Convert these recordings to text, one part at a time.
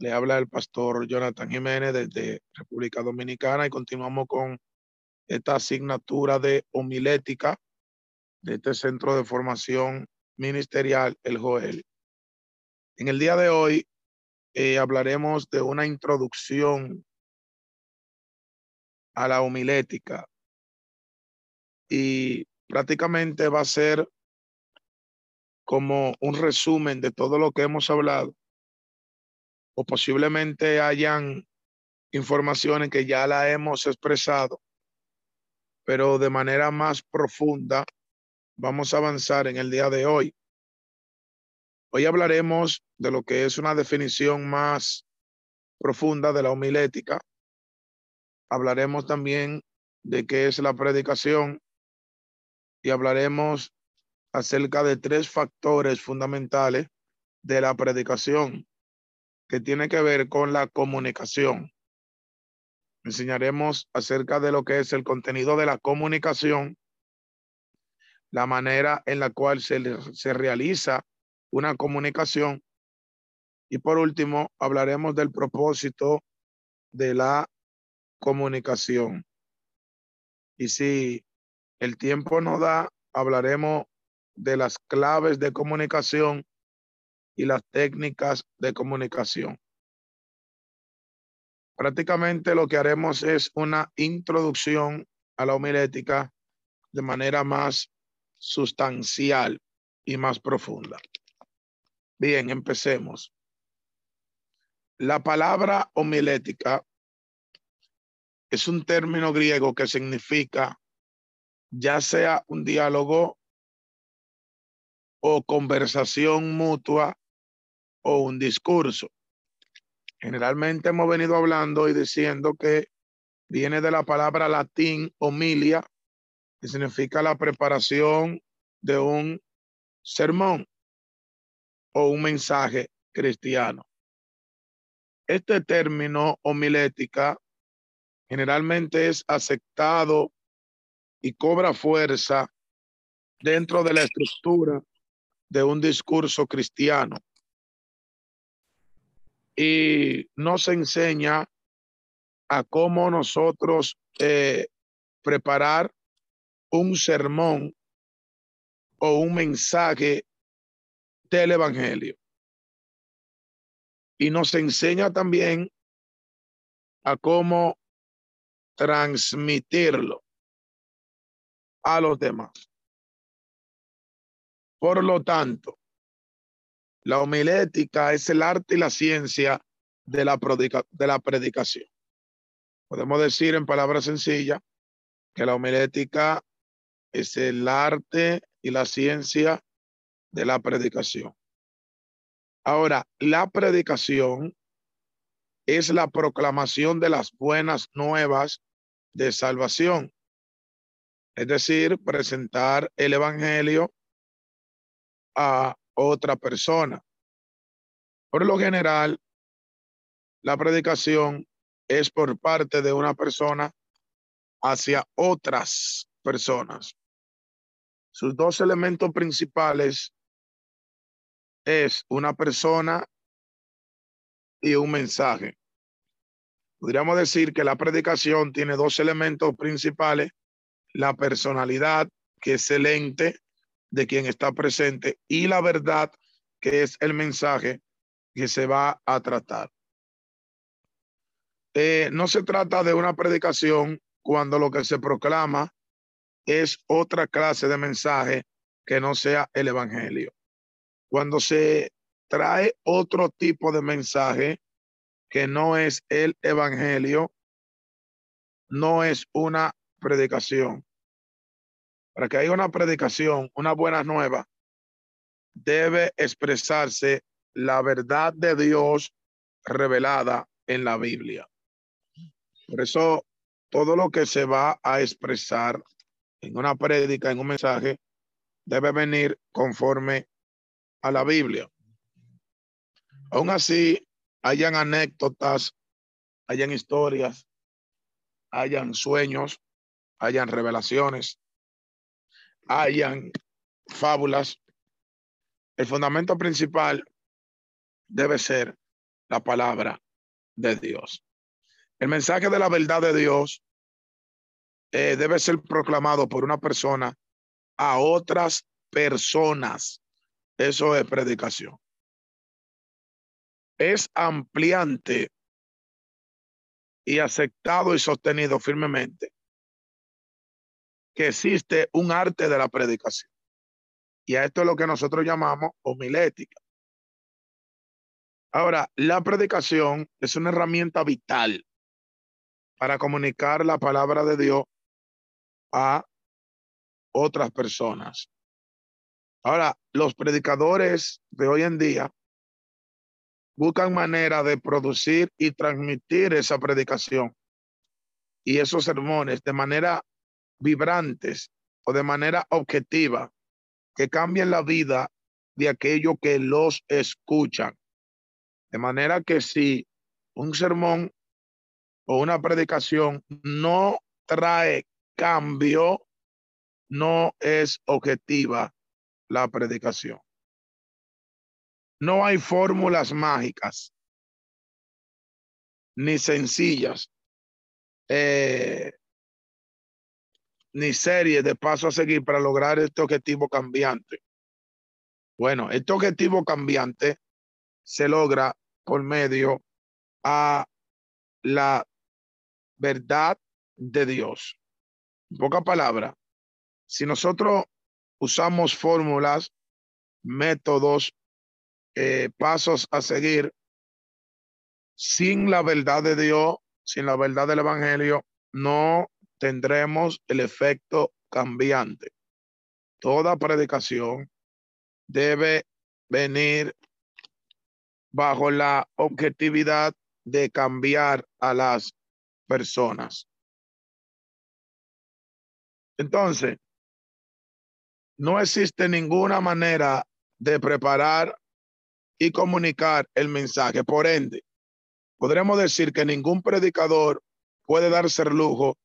Le habla el pastor Jonathan Jiménez desde República Dominicana y continuamos con esta asignatura de homilética de este centro de formación ministerial, el Joel. En el día de hoy eh, hablaremos de una introducción a la homilética y prácticamente va a ser como un resumen de todo lo que hemos hablado o posiblemente hayan informaciones que ya la hemos expresado, pero de manera más profunda vamos a avanzar en el día de hoy. Hoy hablaremos de lo que es una definición más profunda de la homilética. Hablaremos también de qué es la predicación y hablaremos acerca de tres factores fundamentales de la predicación que tiene que ver con la comunicación. Enseñaremos acerca de lo que es el contenido de la comunicación, la manera en la cual se, se realiza una comunicación y por último hablaremos del propósito de la comunicación. Y si el tiempo no da, hablaremos de las claves de comunicación y las técnicas de comunicación. Prácticamente lo que haremos es una introducción a la homilética de manera más sustancial y más profunda. Bien, empecemos. La palabra homilética es un término griego que significa ya sea un diálogo o conversación mutua o un discurso. Generalmente hemos venido hablando y diciendo que viene de la palabra latín homilia, que significa la preparación de un sermón o un mensaje cristiano. Este término homilética generalmente es aceptado y cobra fuerza dentro de la estructura de un discurso cristiano y nos enseña a cómo nosotros eh, preparar un sermón o un mensaje del Evangelio. Y nos enseña también a cómo transmitirlo a los demás. Por lo tanto, la homilética es el arte y la ciencia de la, de la predicación. Podemos decir en palabras sencillas que la homilética es el arte y la ciencia de la predicación. Ahora, la predicación es la proclamación de las buenas nuevas de salvación. Es decir, presentar el Evangelio a otra persona. Por lo general, la predicación es por parte de una persona hacia otras personas. Sus dos elementos principales es una persona y un mensaje. Podríamos decir que la predicación tiene dos elementos principales, la personalidad, que es el ente de quien está presente y la verdad que es el mensaje que se va a tratar. Eh, no se trata de una predicación cuando lo que se proclama es otra clase de mensaje que no sea el evangelio. Cuando se trae otro tipo de mensaje que no es el evangelio, no es una predicación. Para que haya una predicación, una buena nueva, debe expresarse la verdad de Dios revelada en la Biblia. Por eso todo lo que se va a expresar en una prédica, en un mensaje, debe venir conforme a la Biblia. Aún así, hayan anécdotas, hayan historias, hayan sueños, hayan revelaciones, hayan fábulas. El fundamento principal debe ser la palabra de Dios. El mensaje de la verdad de Dios eh, debe ser proclamado por una persona a otras personas. Eso es predicación. Es ampliante y aceptado y sostenido firmemente que existe un arte de la predicación. Y a esto es lo que nosotros llamamos homilética. Ahora, la predicación es una herramienta vital para comunicar la palabra de Dios a otras personas. Ahora, los predicadores de hoy en día buscan manera de producir y transmitir esa predicación y esos sermones de manera vibrantes o de manera objetiva que cambien la vida de aquellos que los escuchan. De manera que si un sermón o una predicación no trae cambio, no es objetiva la predicación. No hay fórmulas mágicas ni sencillas, eh, ni series de paso a seguir para lograr este objetivo cambiante. Bueno, este objetivo cambiante se logra por medio a la verdad de Dios. En poca palabra, si nosotros usamos fórmulas, métodos, eh, pasos a seguir, sin la verdad de Dios, sin la verdad del Evangelio, no tendremos el efecto cambiante. Toda predicación debe venir bajo la objetividad de cambiar a las personas. Entonces, no existe ninguna manera de preparar y comunicar el mensaje. Por ende, podremos decir que ningún predicador puede darse el lujo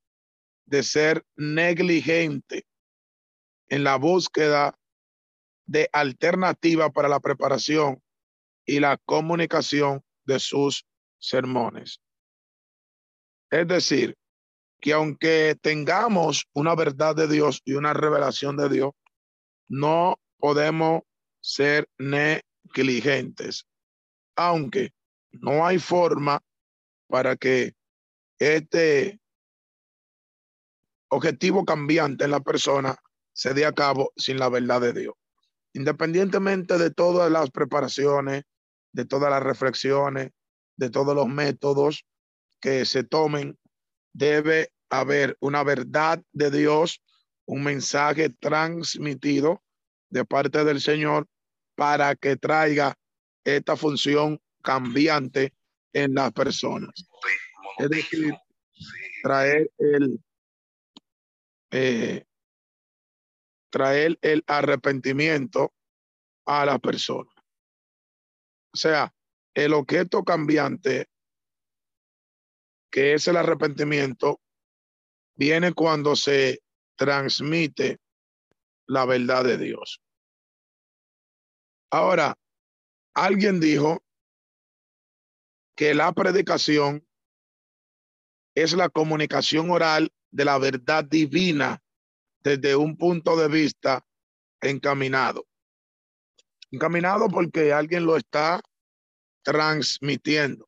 de ser negligente en la búsqueda de alternativa para la preparación y la comunicación de sus sermones. Es decir, que aunque tengamos una verdad de Dios y una revelación de Dios, no podemos ser negligentes, aunque no hay forma para que este objetivo cambiante en la persona se dé a cabo sin la verdad de Dios. Independientemente de todas las preparaciones, de todas las reflexiones, de todos los métodos que se tomen, debe haber una verdad de Dios, un mensaje transmitido de parte del Señor para que traiga esta función cambiante en las personas. Es decir, traer el, eh, traer el arrepentimiento a la persona. O sea, el objeto cambiante, que es el arrepentimiento, viene cuando se transmite la verdad de Dios. Ahora, alguien dijo que la predicación es la comunicación oral de la verdad divina desde un punto de vista encaminado. Encaminado porque alguien lo está transmitiendo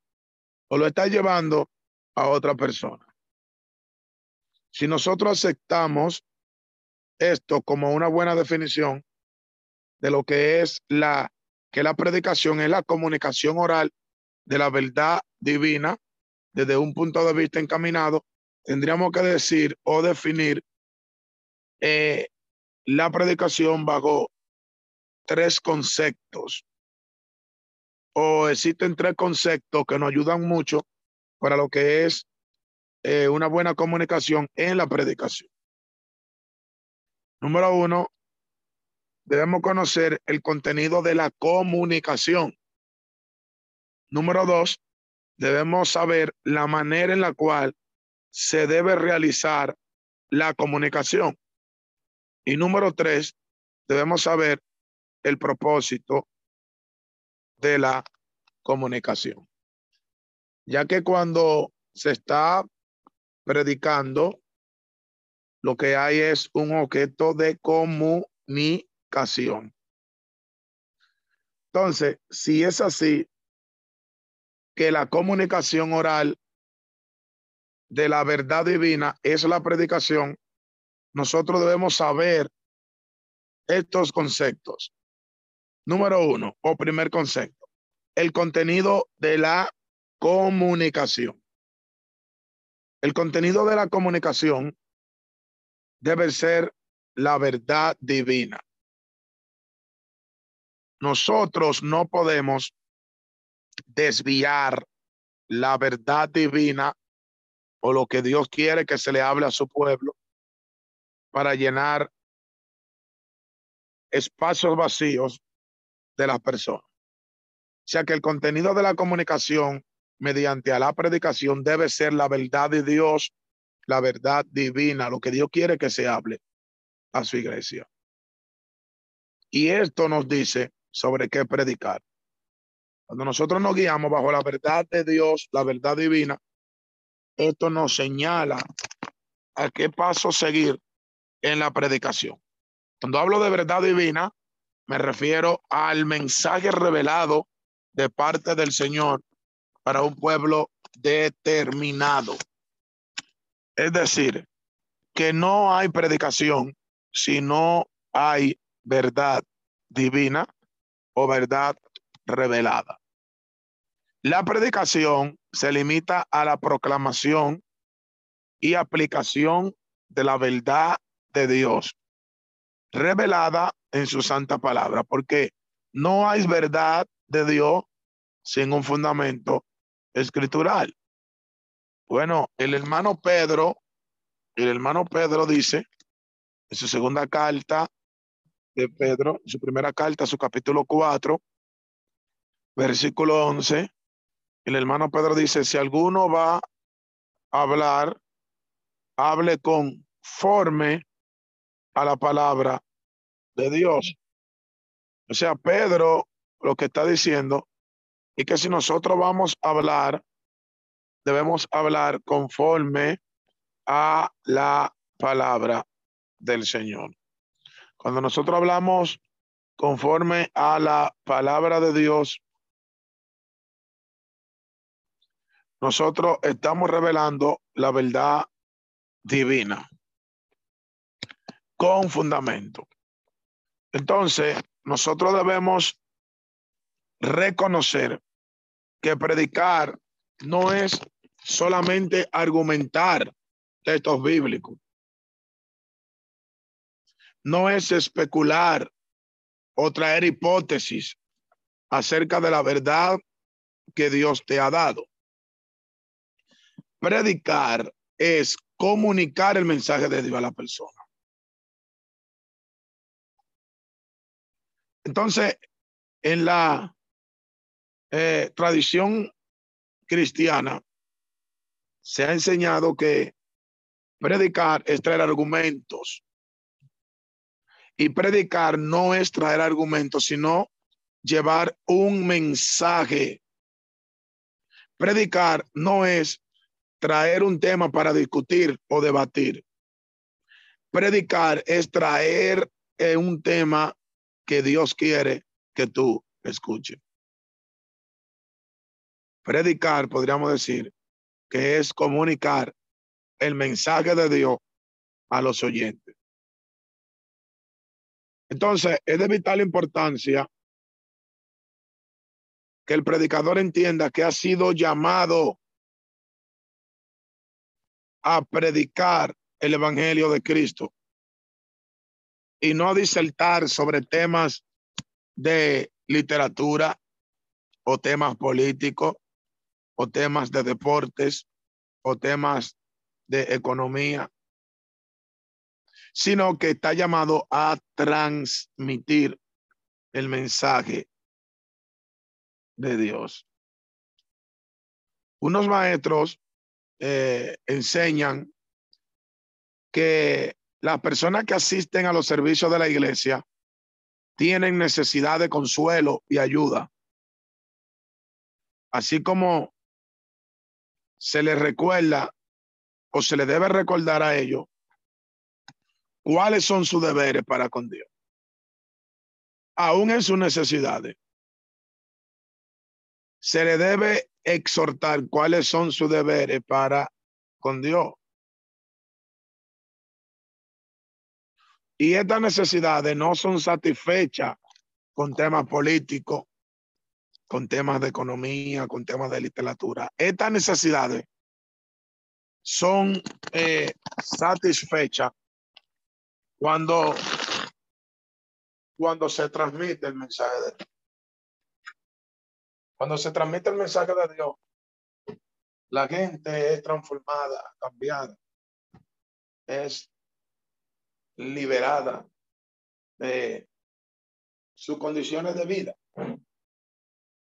o lo está llevando a otra persona. Si nosotros aceptamos esto como una buena definición de lo que es la que la predicación es la comunicación oral de la verdad divina desde un punto de vista encaminado, tendríamos que decir o definir eh, la predicación bajo tres conceptos. O existen tres conceptos que nos ayudan mucho para lo que es eh, una buena comunicación en la predicación. Número uno, debemos conocer el contenido de la comunicación. Número dos, debemos saber la manera en la cual se debe realizar la comunicación. Y número tres, debemos saber el propósito de la comunicación. Ya que cuando se está predicando, lo que hay es un objeto de comunicación. Entonces, si es así, que la comunicación oral de la verdad divina es la predicación, nosotros debemos saber estos conceptos. Número uno, o primer concepto, el contenido de la comunicación. El contenido de la comunicación debe ser la verdad divina. Nosotros no podemos desviar la verdad divina o lo que Dios quiere que se le hable a su pueblo para llenar espacios vacíos de las personas. O sea que el contenido de la comunicación mediante a la predicación debe ser la verdad de Dios, la verdad divina, lo que Dios quiere que se hable a su iglesia. Y esto nos dice sobre qué predicar. Cuando nosotros nos guiamos bajo la verdad de Dios, la verdad divina, esto nos señala a qué paso seguir en la predicación. Cuando hablo de verdad divina, me refiero al mensaje revelado de parte del Señor para un pueblo determinado. Es decir, que no hay predicación si no hay verdad divina o verdad revelada. La predicación se limita a la proclamación y aplicación de la verdad de Dios revelada en su santa palabra, porque no hay verdad de Dios sin un fundamento escritural. Bueno, el hermano Pedro, el hermano Pedro dice en su segunda carta de Pedro, su primera carta, su capítulo 4, versículo 11, el hermano Pedro dice, si alguno va a hablar, hable conforme a la palabra de Dios. O sea, Pedro lo que está diciendo es que si nosotros vamos a hablar, debemos hablar conforme a la palabra del Señor. Cuando nosotros hablamos conforme a la palabra de Dios, nosotros estamos revelando la verdad divina con fundamento. Entonces, nosotros debemos reconocer que predicar no es solamente argumentar textos bíblicos. No es especular o traer hipótesis acerca de la verdad que Dios te ha dado. Predicar es comunicar el mensaje de Dios a la persona. Entonces, en la eh, tradición cristiana se ha enseñado que predicar es traer argumentos. Y predicar no es traer argumentos, sino llevar un mensaje. Predicar no es traer un tema para discutir o debatir. Predicar es traer eh, un tema que Dios quiere que tú escuches. Predicar, podríamos decir, que es comunicar el mensaje de Dios a los oyentes. Entonces, es de vital importancia que el predicador entienda que ha sido llamado a predicar el Evangelio de Cristo y no disertar sobre temas de literatura o temas políticos o temas de deportes o temas de economía, sino que está llamado a transmitir el mensaje de Dios. Unos maestros eh, enseñan que las personas que asisten a los servicios de la iglesia tienen necesidad de consuelo y ayuda. Así como se les recuerda o se les debe recordar a ellos cuáles son sus deberes para con Dios, aún en sus necesidades. Se le debe exhortar cuáles son sus deberes para con Dios. Y estas necesidades no son satisfechas con temas políticos, con temas de economía, con temas de literatura. Estas necesidades son eh, satisfechas cuando, cuando se transmite el mensaje de Dios. Cuando se transmite el mensaje de Dios, la gente es transformada, cambiada, es liberada de sus condiciones de vida.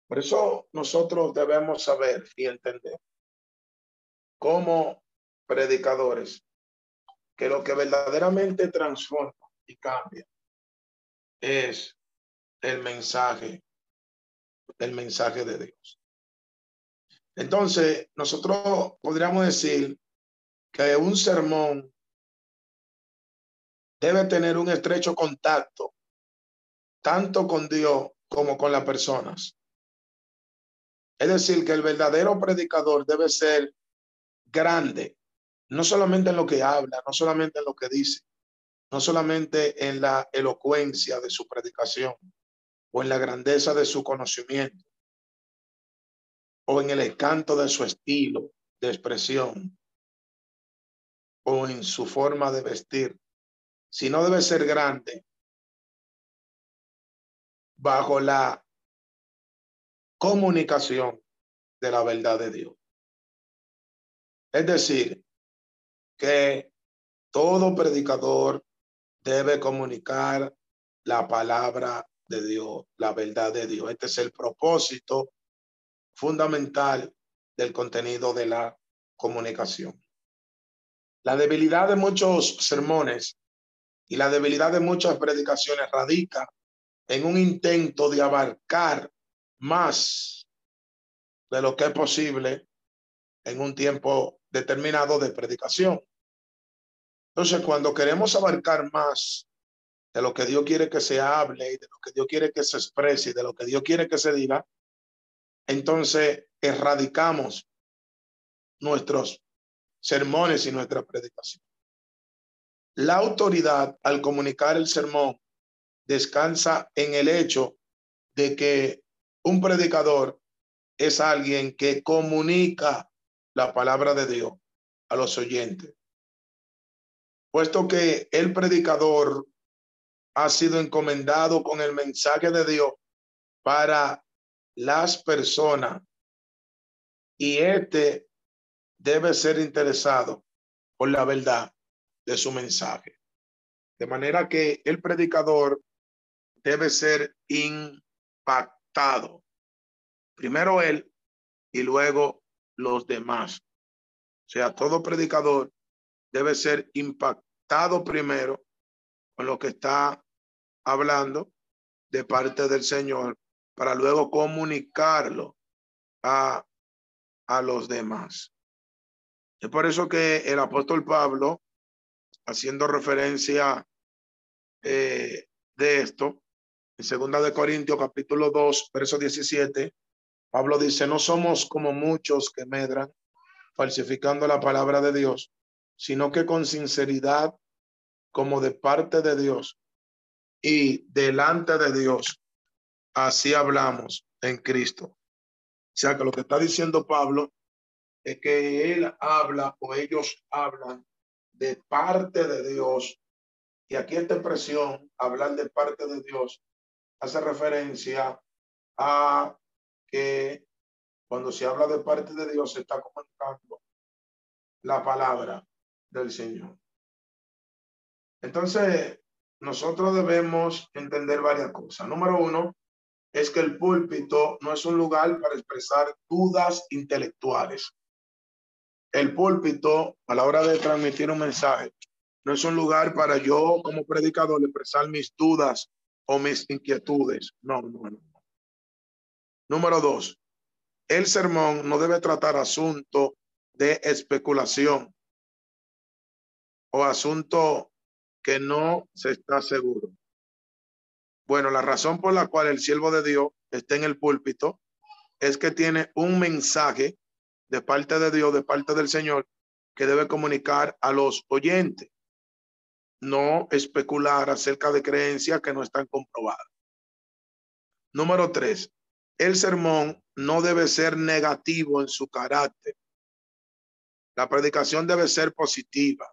Por eso nosotros debemos saber y entender como predicadores que lo que verdaderamente transforma y cambia es el mensaje, el mensaje de Dios. Entonces, nosotros podríamos decir que un sermón debe tener un estrecho contacto tanto con Dios como con las personas. Es decir, que el verdadero predicador debe ser grande, no solamente en lo que habla, no solamente en lo que dice, no solamente en la elocuencia de su predicación o en la grandeza de su conocimiento o en el encanto de su estilo de expresión o en su forma de vestir, si no debe ser grande, bajo la comunicación de la verdad de Dios. Es decir, que todo predicador debe comunicar la palabra de Dios, la verdad de Dios. Este es el propósito fundamental del contenido de la comunicación. La debilidad de muchos sermones y la debilidad de muchas predicaciones radica en un intento de abarcar más de lo que es posible en un tiempo determinado de predicación. Entonces, cuando queremos abarcar más de lo que Dios quiere que se hable y de lo que Dios quiere que se exprese y de lo que Dios quiere que se diga, entonces erradicamos nuestros sermones y nuestra predicación. La autoridad al comunicar el sermón descansa en el hecho de que un predicador es alguien que comunica la palabra de Dios a los oyentes. Puesto que el predicador ha sido encomendado con el mensaje de Dios para las personas y este debe ser interesado por la verdad de su mensaje. De manera que el predicador debe ser impactado. Primero él y luego los demás. O sea, todo predicador debe ser impactado primero con lo que está hablando de parte del Señor para luego comunicarlo a, a los demás. Es por eso que el apóstol Pablo haciendo referencia eh, de esto, en segunda de Corintios capítulo 2, verso 17, Pablo dice, no somos como muchos que medran falsificando la palabra de Dios, sino que con sinceridad, como de parte de Dios y delante de Dios, así hablamos en Cristo. O sea que lo que está diciendo Pablo es que él habla o ellos hablan de parte de Dios. Y aquí esta expresión, hablar de parte de Dios, hace referencia a que cuando se habla de parte de Dios se está comunicando la palabra del Señor. Entonces, nosotros debemos entender varias cosas. Número uno, es que el púlpito no es un lugar para expresar dudas intelectuales. El púlpito, a la hora de transmitir un mensaje, no es un lugar para yo como predicador expresar mis dudas o mis inquietudes. No, no, no. Número dos, el sermón no debe tratar asunto de especulación o asunto que no se está seguro. Bueno, la razón por la cual el siervo de Dios está en el púlpito es que tiene un mensaje de parte de Dios, de parte del Señor, que debe comunicar a los oyentes, no especular acerca de creencias que no están comprobadas. Número tres, el sermón no debe ser negativo en su carácter. La predicación debe ser positiva.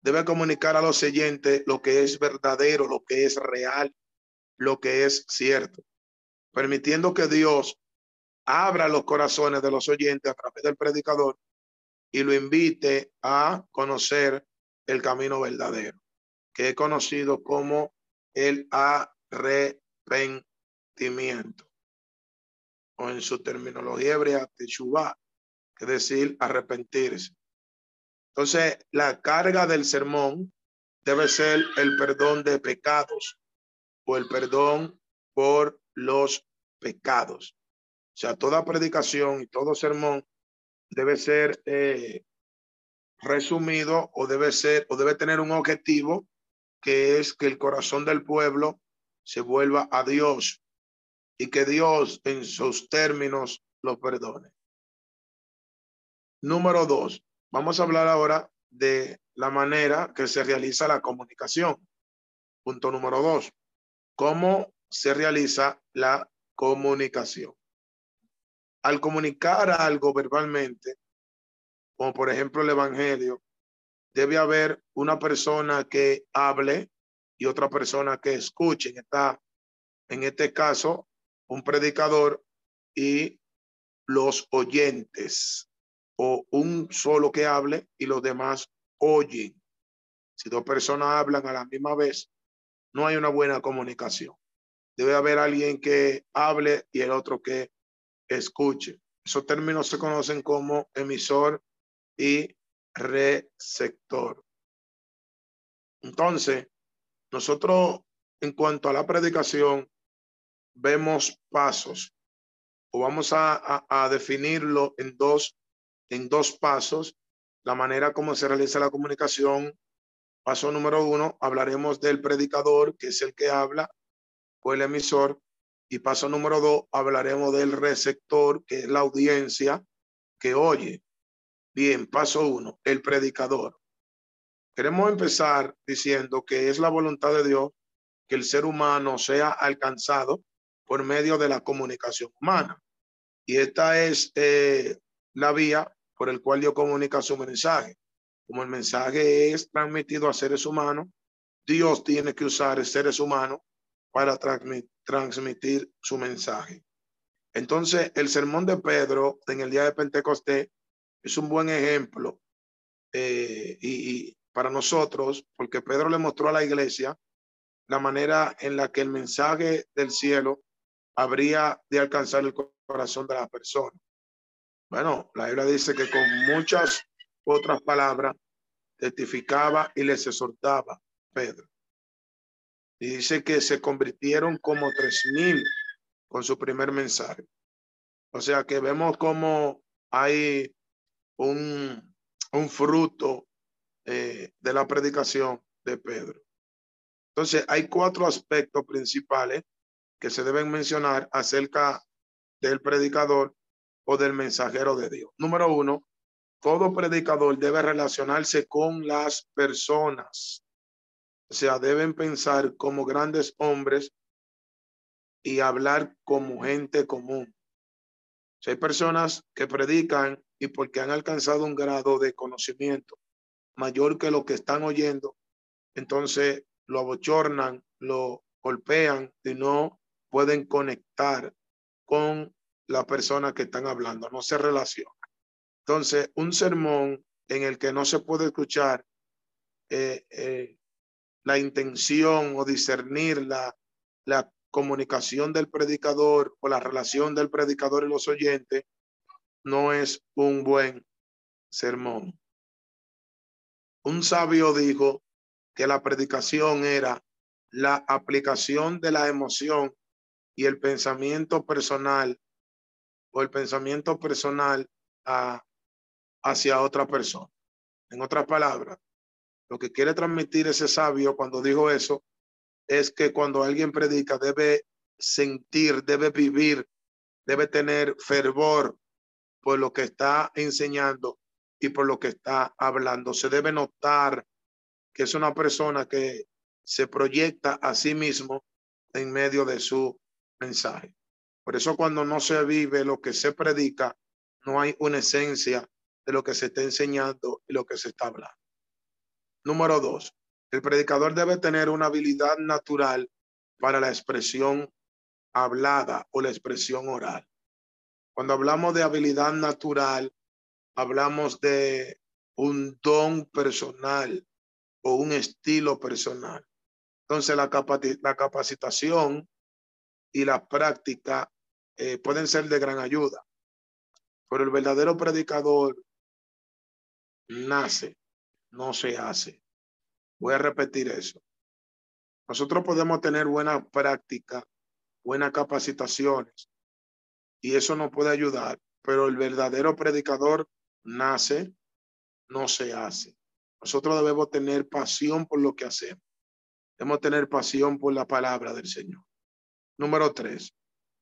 Debe comunicar a los oyentes lo que es verdadero, lo que es real, lo que es cierto, permitiendo que Dios abra los corazones de los oyentes a través del predicador y lo invite a conocer el camino verdadero, que he conocido como el arrepentimiento, o en su terminología hebrea, teshuva, que es decir, arrepentirse. Entonces, la carga del sermón debe ser el perdón de pecados, o el perdón por los pecados. O sea, toda predicación y todo sermón debe ser eh, resumido o debe ser o debe tener un objetivo que es que el corazón del pueblo se vuelva a Dios y que Dios en sus términos lo perdone. Número dos, vamos a hablar ahora de la manera que se realiza la comunicación. Punto número dos cómo se realiza la comunicación. Al comunicar algo verbalmente, como por ejemplo el Evangelio, debe haber una persona que hable y otra persona que escuche. Está, en este caso, un predicador y los oyentes, o un solo que hable y los demás oyen. Si dos personas hablan a la misma vez, no hay una buena comunicación. Debe haber alguien que hable y el otro que escuche. Esos términos se conocen como emisor y receptor. Entonces, nosotros en cuanto a la predicación, vemos pasos o vamos a, a, definirlo en dos, en dos pasos, la manera como se realiza la comunicación Paso número uno, hablaremos del predicador, que es el que habla, o el emisor. Y paso número dos, hablaremos del receptor, que es la audiencia que oye. Bien, paso uno, el predicador. Queremos empezar diciendo que es la voluntad de Dios que el ser humano sea alcanzado por medio de la comunicación humana. Y esta es eh, la vía por el cual Dios comunica su mensaje como el mensaje es transmitido a seres humanos, Dios tiene que usar seres humanos para transmitir su mensaje. Entonces, el sermón de Pedro en el día de Pentecostés es un buen ejemplo eh, y, y para nosotros, porque Pedro le mostró a la iglesia la manera en la que el mensaje del cielo habría de alcanzar el corazón de la persona. Bueno, la Biblia dice que con muchas otras palabras, testificaba y les exhortaba Pedro. Y dice que se convirtieron como tres mil con su primer mensaje. O sea que vemos como hay un, un fruto eh, de la predicación de Pedro. Entonces, hay cuatro aspectos principales que se deben mencionar acerca del predicador o del mensajero de Dios. Número uno, todo predicador debe relacionarse con las personas. O sea, deben pensar como grandes hombres y hablar como gente común. Si hay personas que predican y porque han alcanzado un grado de conocimiento mayor que lo que están oyendo, entonces lo abochornan, lo golpean y no pueden conectar con la persona que están hablando, no se relacionan. Entonces, un sermón en el que no se puede escuchar eh, eh, la intención o discernir la, la comunicación del predicador o la relación del predicador y los oyentes, no es un buen sermón. Un sabio dijo que la predicación era la aplicación de la emoción y el pensamiento personal o el pensamiento personal hacia otra persona. En otras palabras, lo que quiere transmitir ese sabio cuando dijo eso es que cuando alguien predica debe sentir, debe vivir, debe tener fervor por lo que está enseñando y por lo que está hablando. Se debe notar que es una persona que se proyecta a sí mismo en medio de su mensaje. Por eso cuando no se vive lo que se predica, no hay una esencia de lo que se está enseñando y lo que se está hablando. Número dos, el predicador debe tener una habilidad natural para la expresión hablada o la expresión oral. Cuando hablamos de habilidad natural, hablamos de un don personal o un estilo personal. Entonces, la, capacitación y la práctica eh, pueden ser de gran ayuda, pero el verdadero predicador nace, no se hace. Voy a repetir eso. Nosotros podemos tener buena práctica, buenas capacitaciones, y eso nos puede ayudar, pero el verdadero predicador nace, no se hace. Nosotros debemos tener pasión por lo que hacemos. Debemos tener pasión por la palabra del Señor. Número tres,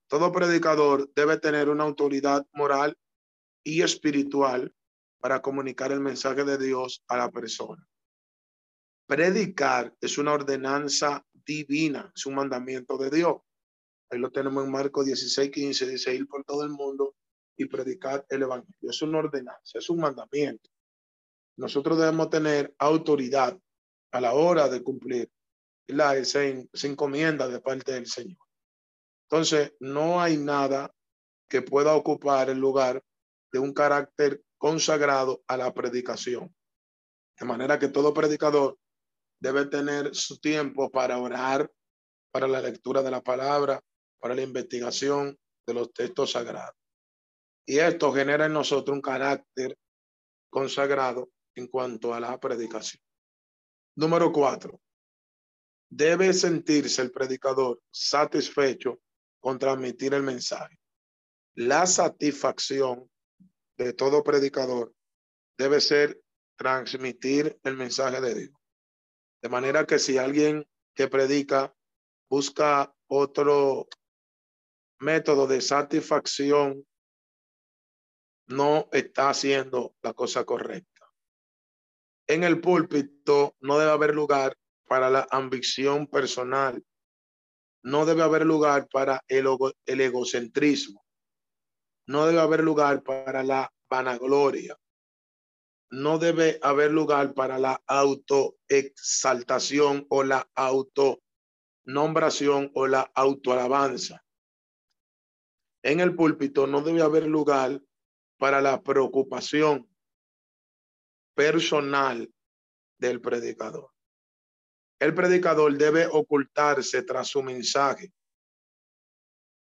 todo predicador debe tener una autoridad moral y espiritual para comunicar el mensaje de Dios a la persona. Predicar es una ordenanza divina, es un mandamiento de Dios. Ahí lo tenemos en Marcos 16, 15, dice ir por todo el mundo y predicar el evangelio. Es una ordenanza, es un mandamiento. Nosotros debemos tener autoridad a la hora de cumplir la esa, encomienda de parte del Señor. Entonces, no hay nada que pueda ocupar el lugar de un carácter consagrado a la predicación. De manera que todo predicador debe tener su tiempo para orar, para la lectura de la palabra, para la investigación de los textos sagrados. Y esto genera en nosotros un carácter consagrado en cuanto a la predicación. Número cuatro, debe sentirse el predicador satisfecho con transmitir el mensaje. La satisfacción de todo predicador debe ser transmitir el mensaje de Dios. De manera que si alguien que predica busca otro método de satisfacción, no está haciendo la cosa correcta. En el púlpito no debe haber lugar para la ambición personal. No debe haber lugar para el, el egocentrismo. No debe haber lugar para la vanagloria no debe haber lugar para la autoexaltación o la autonombración o la autoalabanza. En el púlpito no debe haber lugar para la preocupación personal del predicador. El predicador debe ocultarse tras su mensaje.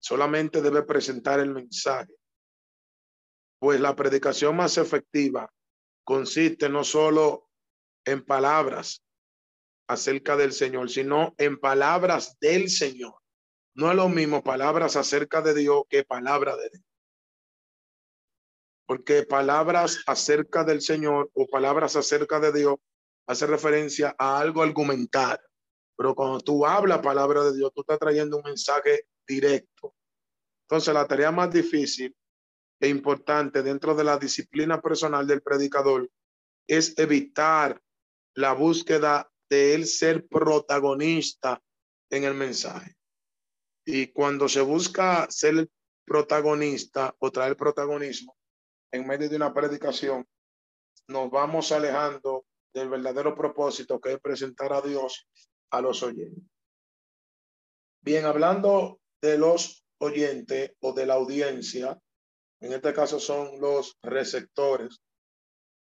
Solamente debe presentar el mensaje. Pues la predicación más efectiva consiste no solo en palabras acerca del Señor, sino en palabras del Señor. No es lo mismo palabras acerca de Dios que palabra de Dios. Porque palabras acerca del Señor o palabras acerca de Dios hace referencia a algo argumental. Pero cuando tú hablas palabra de Dios, tú estás trayendo un mensaje directo. Entonces, la tarea más difícil e importante dentro de la disciplina personal del predicador es evitar la búsqueda de él ser protagonista en el mensaje. Y cuando se busca ser protagonista o traer protagonismo en medio de una predicación, nos vamos alejando del verdadero propósito que es presentar a Dios a los oyentes. Bien, hablando de los oyentes o de la audiencia, en este caso son los receptores.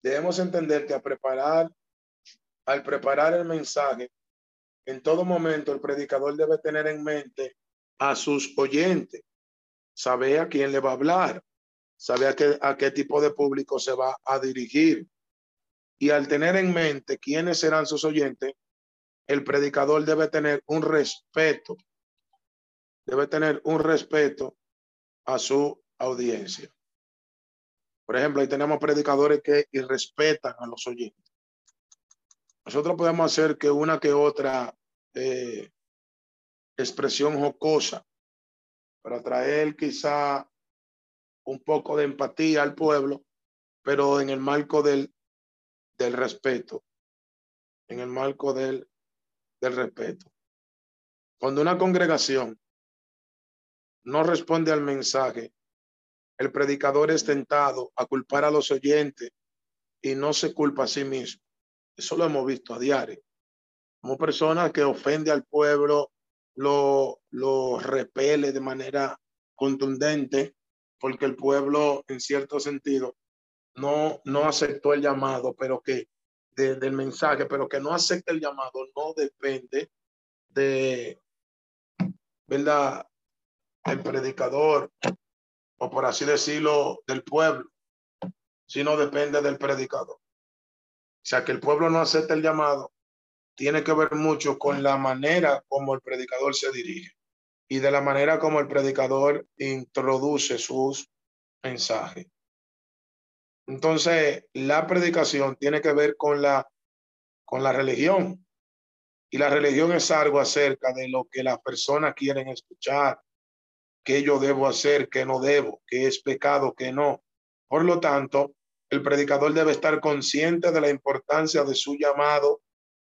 debemos entender que a preparar, al preparar el mensaje, en todo momento el predicador debe tener en mente a sus oyentes, saber a quién le va a hablar, saber a qué, a qué tipo de público se va a dirigir. Y al tener en mente quiénes serán sus oyentes, el predicador debe tener un respeto, debe tener un respeto a su audiencia. Por ejemplo, ahí tenemos predicadores que irrespetan a los oyentes. Nosotros podemos hacer que una que otra eh, expresión jocosa para traer quizá un poco de empatía al pueblo, pero en el marco del, del respeto, en el marco del, del respeto. Cuando una congregación no responde al mensaje, el predicador es tentado a culpar a los oyentes y no se culpa a sí mismo. Eso lo hemos visto a diario. Como personas que ofende al pueblo, lo, lo repele de manera contundente, porque el pueblo, en cierto sentido, no, no aceptó el llamado, pero que del mensaje, pero que no acepta el llamado, no depende de, ¿verdad? El predicador, o por así decirlo, del pueblo, sino depende del predicador. O sea, que el pueblo no acepta el llamado, tiene que ver mucho con la manera como el predicador se dirige y de la manera como el predicador introduce sus mensajes. Entonces, la predicación tiene que ver con la, con la religión. Y la religión es algo acerca de lo que las personas quieren escuchar, qué yo debo hacer, qué no debo, qué es pecado, qué no. Por lo tanto, el predicador debe estar consciente de la importancia de su llamado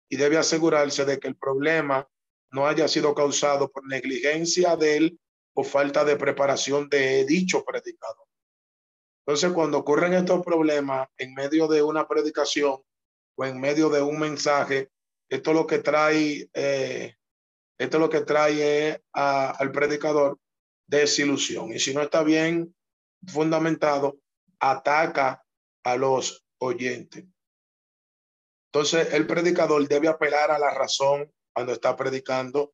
y debe asegurarse de que el problema no haya sido causado por negligencia de él o falta de preparación de dicho predicador. Entonces, cuando ocurren estos problemas en medio de una predicación o en medio de un mensaje, esto lo que trae, eh, esto lo que trae al predicador desilusión. Y si no está bien fundamentado, ataca a los oyentes. Entonces, el predicador debe apelar a la razón cuando está predicando,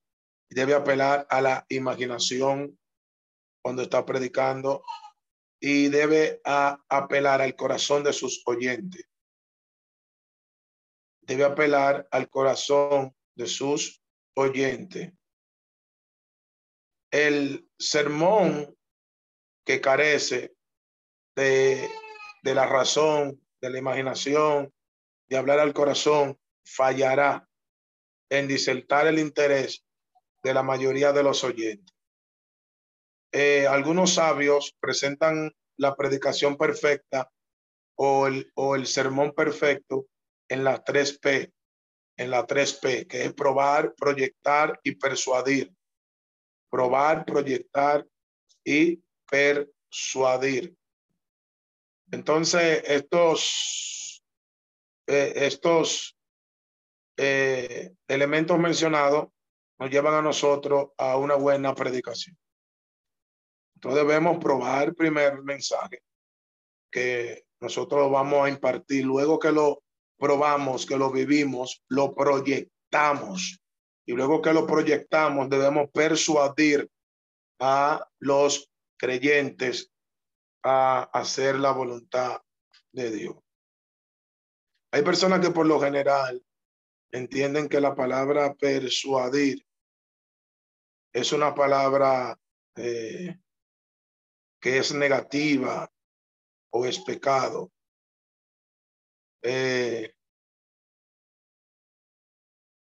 debe apelar a la imaginación cuando está predicando, y debe apelar al corazón de sus oyentes. Debe apelar al corazón de sus oyentes. El sermón que carece de, la razón, de la imaginación, de hablar al corazón, fallará en disertar el interés de la mayoría de los oyentes. Eh, algunos sabios presentan la predicación perfecta o el, sermón perfecto en las tres P, en la tres P, que es probar, proyectar y persuadir. Probar, proyectar y persuadir. Entonces, estos, eh, estos eh, elementos mencionados nos llevan a nosotros a una buena predicación. Entonces debemos probar el primer mensaje que nosotros vamos a impartir. Luego que lo probamos, que lo vivimos, lo proyectamos. Y luego que lo proyectamos, debemos persuadir a los creyentes a hacer la voluntad de Dios. Hay personas que por lo general entienden que la palabra persuadir es una palabra eh, que es negativa o es pecado. Eh,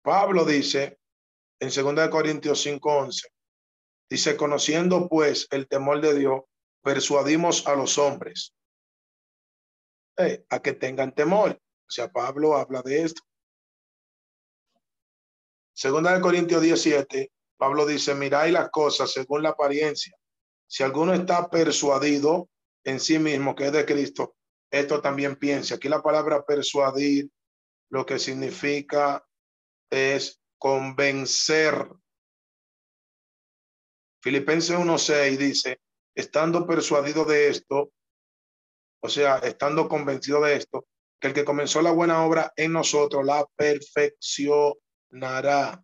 Pablo dice en 2 Corintios 5:11, dice, conociendo pues el temor de Dios, persuadimos a los hombres eh, a que tengan temor. O sea, Pablo habla de esto. Segunda de Corintios 17, Pablo dice, miráis las cosas según la apariencia, si alguno está persuadido en sí mismo que es de Cristo, esto también piensa. Aquí la palabra persuadir lo que significa es convencer. Filipenses 1.6 dice, estando persuadido de esto, o sea, estando convencido de esto, que el que comenzó la buena obra en nosotros la perfeccionará.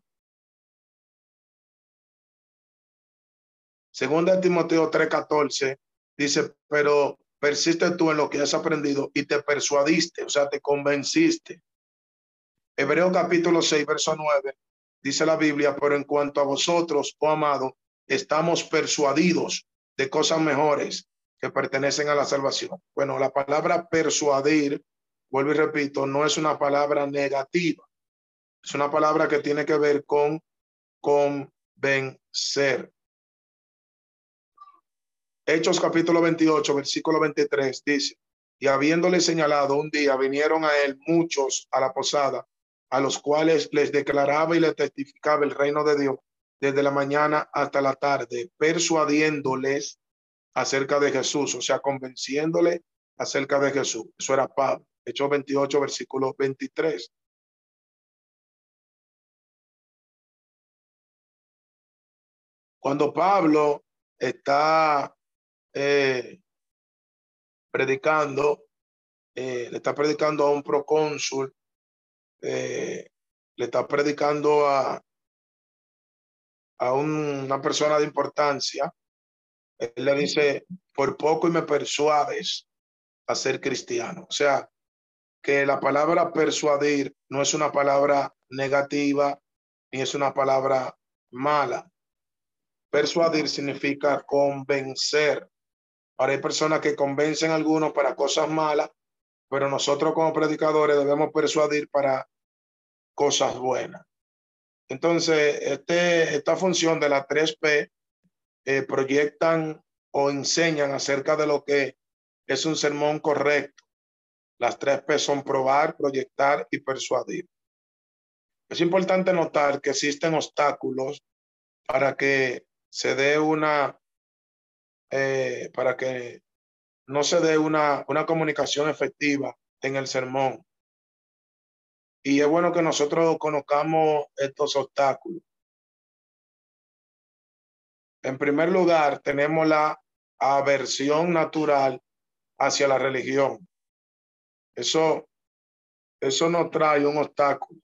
Segunda Timoteo 3:14 dice, pero persiste tú en lo que has aprendido y te persuadiste, o sea, te convenciste. Hebreo capítulo 6, verso 9, dice la Biblia, pero en cuanto a vosotros, oh amado, estamos persuadidos de cosas mejores que pertenecen a la salvación. Bueno, la palabra persuadir, vuelvo y repito, no es una palabra negativa. Es una palabra que tiene que ver con convencer. Hechos capítulo 28, versículo 23 dice, y habiéndole señalado un día, vinieron a él muchos a la posada, a los cuales les declaraba y les testificaba el reino de Dios desde la mañana hasta la tarde, persuadiéndoles acerca de Jesús, o sea, convenciéndole acerca de Jesús. Eso era Pablo. Hechos 28, versículo 23. Cuando Pablo está eh, predicando, eh, le está predicando a un procónsul, eh, le está predicando a, a una persona de importancia, él le dice, por poco y me persuades a ser cristiano. O sea, que la palabra persuadir no es una palabra negativa ni es una palabra mala. Persuadir significa convencer. Ahora hay personas que convencen a algunos para cosas malas, pero nosotros como predicadores debemos persuadir para cosas buenas. Entonces, este, esta función de la 3P eh, proyectan o enseñan acerca de lo que es un sermón correcto. Las tres P son probar, proyectar y persuadir. Es importante notar que existen obstáculos para que se dé una, eh, para que no se dé una, una comunicación efectiva en el sermón. Y es bueno que nosotros conozcamos estos obstáculos. En primer lugar, tenemos la aversión natural hacia la religión. Eso, eso nos trae un obstáculo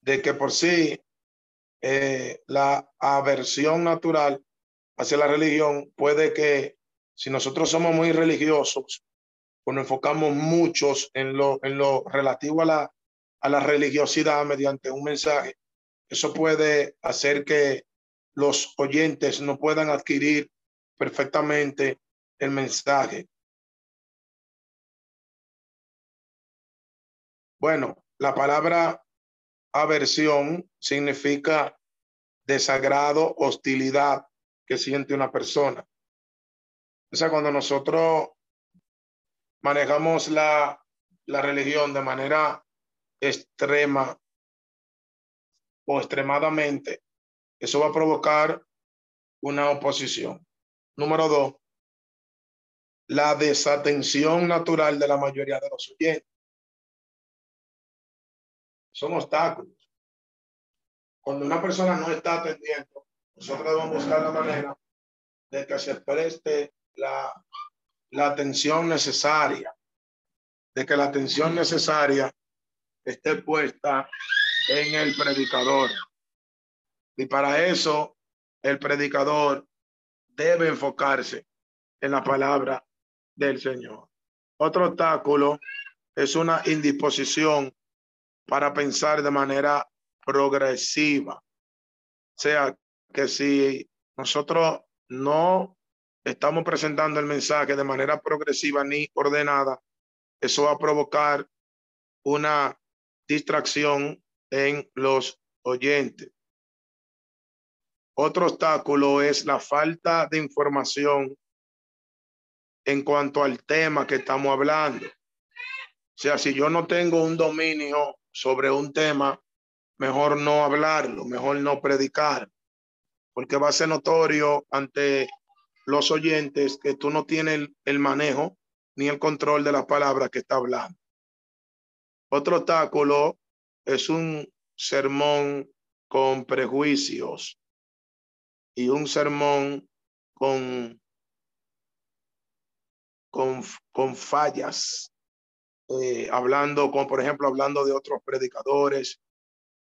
de que por sí eh, la aversión natural hacia la religión puede que si nosotros somos muy religiosos, pues nos enfocamos muchos en lo, en lo relativo a la, a la religiosidad mediante un mensaje, eso puede hacer que los oyentes no puedan adquirir perfectamente el mensaje. Bueno, la palabra aversión significa desagrado, hostilidad que siente una persona. O sea, cuando nosotros manejamos la, la religión de manera extrema o extremadamente, eso va a provocar una oposición. Número dos, la desatención natural de la mayoría de los oyentes. Son obstáculos. Cuando una persona no está atendiendo, nosotros debemos buscar la manera de que se preste la, la atención necesaria, de que la atención necesaria esté puesta en el predicador. Y para eso el predicador debe enfocarse en la palabra del Señor. Otro obstáculo es una indisposición para pensar de manera progresiva. Sea, que si nosotros no estamos presentando el mensaje de manera progresiva ni ordenada, eso va a provocar una distracción en los oyentes. Otro obstáculo es la falta de información en cuanto al tema que estamos hablando. O sea, si yo no tengo un dominio sobre un tema, mejor no hablarlo, mejor no predicar, porque va a ser notorio ante los oyentes que tú no tienes el, manejo ni el control de la palabra que está hablando. Otro obstáculo es un sermón con prejuicios y un sermón con, con, con fallas. eh, hablando, como por ejemplo, hablando de otros predicadores,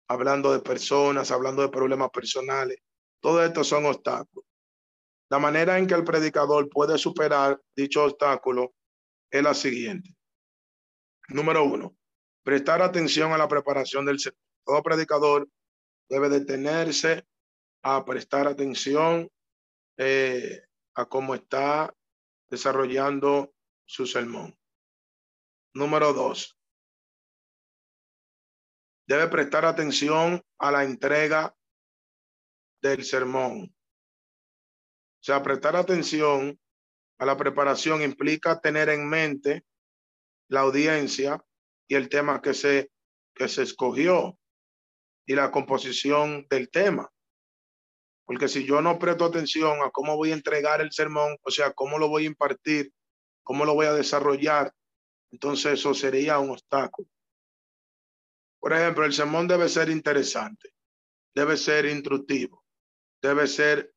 hablando de personas, hablando de problemas personales. Todo esto son obstáculos. La manera en que el predicador puede superar dicho obstáculo es la siguiente. Número uno, prestar atención a la preparación del sermón. Todo predicador debe detenerse a prestar atención eh, a cómo está desarrollando su sermón. Número dos, debe prestar atención a la entrega del sermón. O sea, prestar atención a la preparación implica tener en mente la audiencia y el tema que se, que se escogió y la composición del tema. Porque si yo no presto atención a cómo voy a entregar el sermón, o sea, cómo lo voy a impartir, cómo lo voy a desarrollar, entonces eso sería un obstáculo. Por ejemplo, el sermón debe ser interesante, debe ser instructivo, debe ser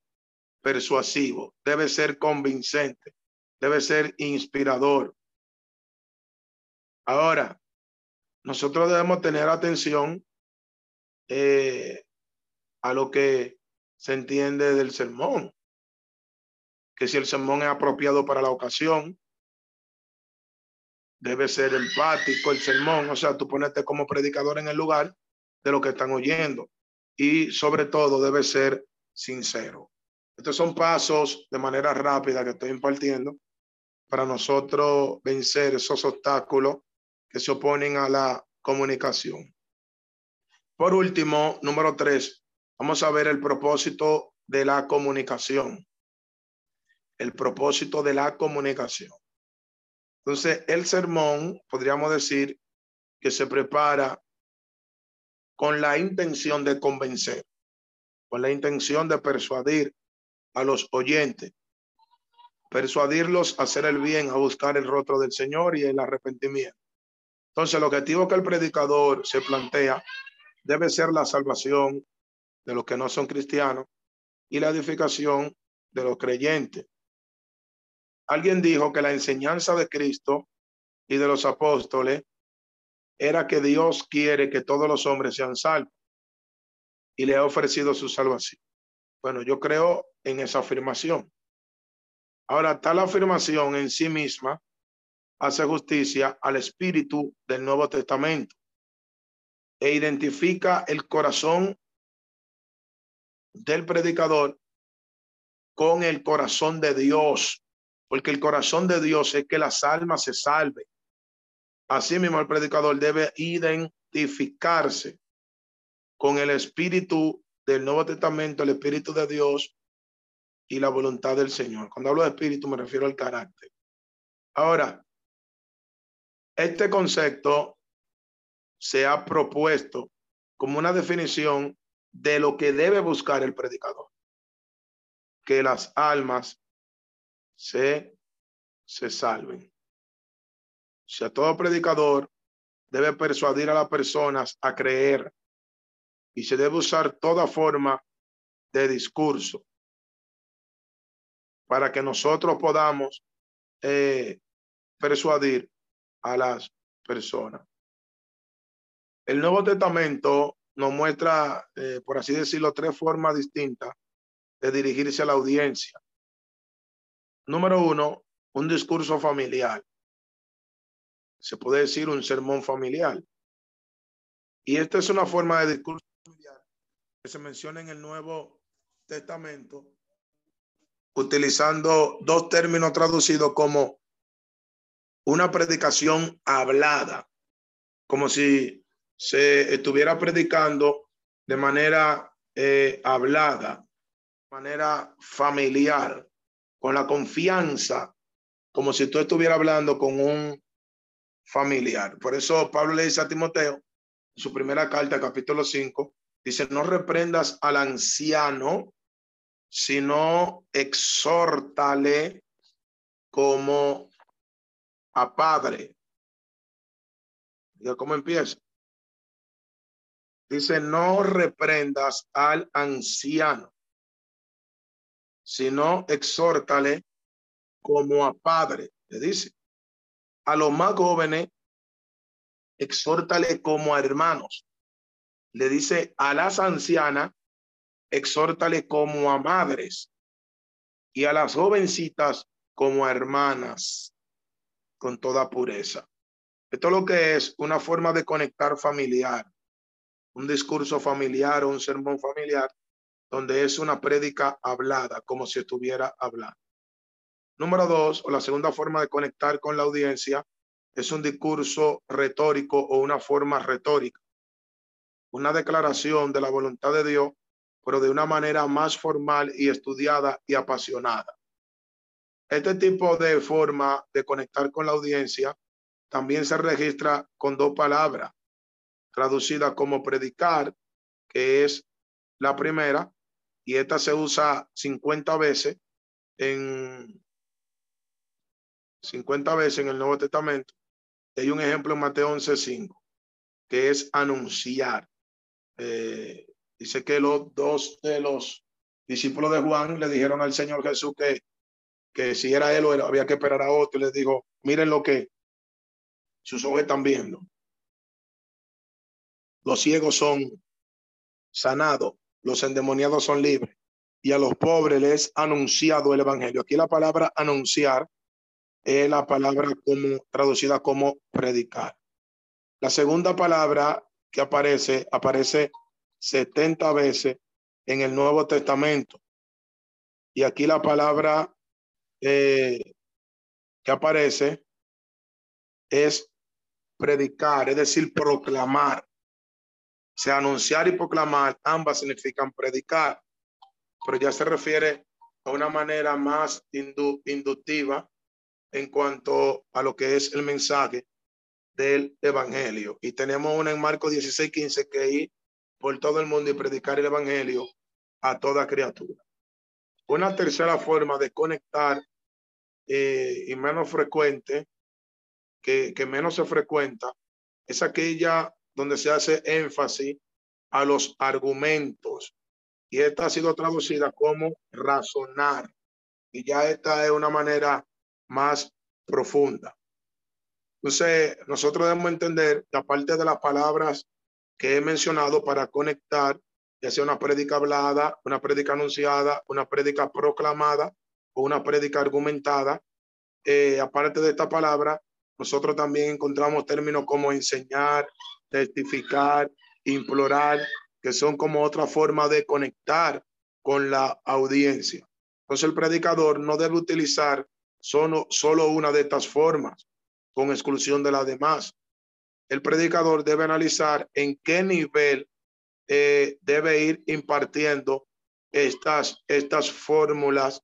persuasivo, debe ser convincente, debe ser inspirador. Ahora, nosotros debemos tener atención eh, a lo que se entiende del sermón, que si el sermón es apropiado para la ocasión, debe ser empático el sermón, o sea, tú ponerte como predicador en el lugar de lo que están oyendo y sobre todo debe ser sincero. Estos son pasos de manera rápida que estoy impartiendo para nosotros vencer esos obstáculos que se oponen a la comunicación. Por último, número tres, vamos a ver el propósito de la comunicación. El propósito de la comunicación. Entonces, el sermón, podríamos decir, que se prepara con la intención de convencer, con la intención de persuadir a los oyentes, persuadirlos a hacer el bien, a buscar el rostro del Señor y el arrepentimiento. Entonces, el objetivo que el predicador se plantea debe ser la salvación de los que no son cristianos y la edificación de los creyentes. Alguien dijo que la enseñanza de Cristo y de los apóstoles era que Dios quiere que todos los hombres sean salvos y le ha ofrecido su salvación. Bueno, yo creo en esa afirmación. Ahora, tal afirmación en sí misma hace justicia al espíritu del Nuevo Testamento e identifica el corazón del predicador con el corazón de Dios porque el corazón de Dios es que las almas se salven. Así mismo el predicador debe identificarse con el espíritu del Nuevo Testamento, el espíritu de Dios y la voluntad del Señor. Cuando hablo de espíritu me refiero al carácter. Ahora, este concepto se ha propuesto como una definición de lo que debe buscar el predicador. Que las almas se, se salven. O sea, todo predicador debe persuadir a las personas a creer y se debe usar toda forma de discurso para que nosotros podamos eh, persuadir a las personas. El Nuevo Testamento nos muestra, eh, por así decirlo, tres formas distintas de dirigirse a la audiencia. Número uno, un discurso familiar. Se puede decir un sermón familiar. Y esta es una forma de discurso se menciona en el Nuevo Testamento utilizando dos términos traducidos como una predicación hablada, como si se estuviera predicando de manera eh, hablada, manera familiar con la confianza, como si tú estuvieras hablando con un familiar. Por eso Pablo le dice a Timoteo, en su primera carta, capítulo 5, dice, no reprendas al anciano, sino exhórtale como a padre. ¿Cómo empieza? Dice, no reprendas al anciano, sino exhórtale como a padre, le dice. A los más jóvenes exhórtale como a hermanos. Le dice a las ancianas, exhórtale como a madres y a las jovencitas como a hermanas con toda pureza. Esto lo que es una forma de conectar familiar, un discurso familiar o un sermón familiar, donde es una prédica hablada, como si estuviera hablando. Número dos, o la segunda forma de conectar con la audiencia, es un discurso retórico o una forma retórica, una declaración de la voluntad de Dios, pero de una manera más formal y estudiada y apasionada. Este tipo de forma de conectar con la audiencia también se registra con dos palabras, traducidas como predicar, que es la primera, y esta se usa 50 veces en 50 veces en el Nuevo Testamento. Hay un ejemplo en Mateo 11:5, que es anunciar. Eh, dice que los dos de los discípulos de Juan le dijeron al Señor Jesús que, que si era él o había que esperar a otro. Y les dijo, miren lo que sus ojos están viendo. Los ciegos son sanados, los endemoniados son libres y a los pobres les anunciado el evangelio. Aquí la palabra anunciar es la palabra como traducida como predicar. La segunda palabra que aparece aparece 70 veces en el Nuevo Testamento. Y aquí la palabra eh, que aparece es predicar, es decir, proclamar. O sea, anunciar y proclamar, ambas significan predicar, pero ya se refiere a una manera más inductiva en cuanto a lo que es el mensaje del evangelio. Y tenemos una en Marcos 16, 15 que ir por todo el mundo y predicar el evangelio a toda criatura. Una tercera forma de conectar eh, y menos frecuente, que, que menos se frecuenta, es aquella donde se hace énfasis a los argumentos. Y esta ha sido traducida como razonar. Y ya esta es una manera más profunda. Entonces, nosotros debemos entender que aparte de las palabras que he mencionado para conectar, ya sea una prédica hablada, una prédica anunciada, una prédica proclamada o una prédica argumentada, eh, aparte de esta palabra, nosotros también encontramos términos como enseñar, testificar, implorar, que son como otra forma de conectar con la audiencia. Entonces el predicador no debe utilizar solo, solo una de estas formas, con exclusión de las demás. El predicador debe analizar en qué nivel eh, debe ir impartiendo estas, estas fórmulas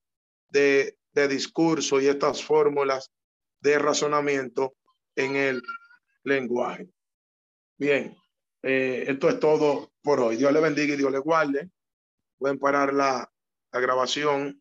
de, de discurso y estas fórmulas de razonamiento en el lenguaje. Bien, eh, esto es todo por hoy. Dios le bendiga y Dios le guarde. Pueden parar la, la grabación.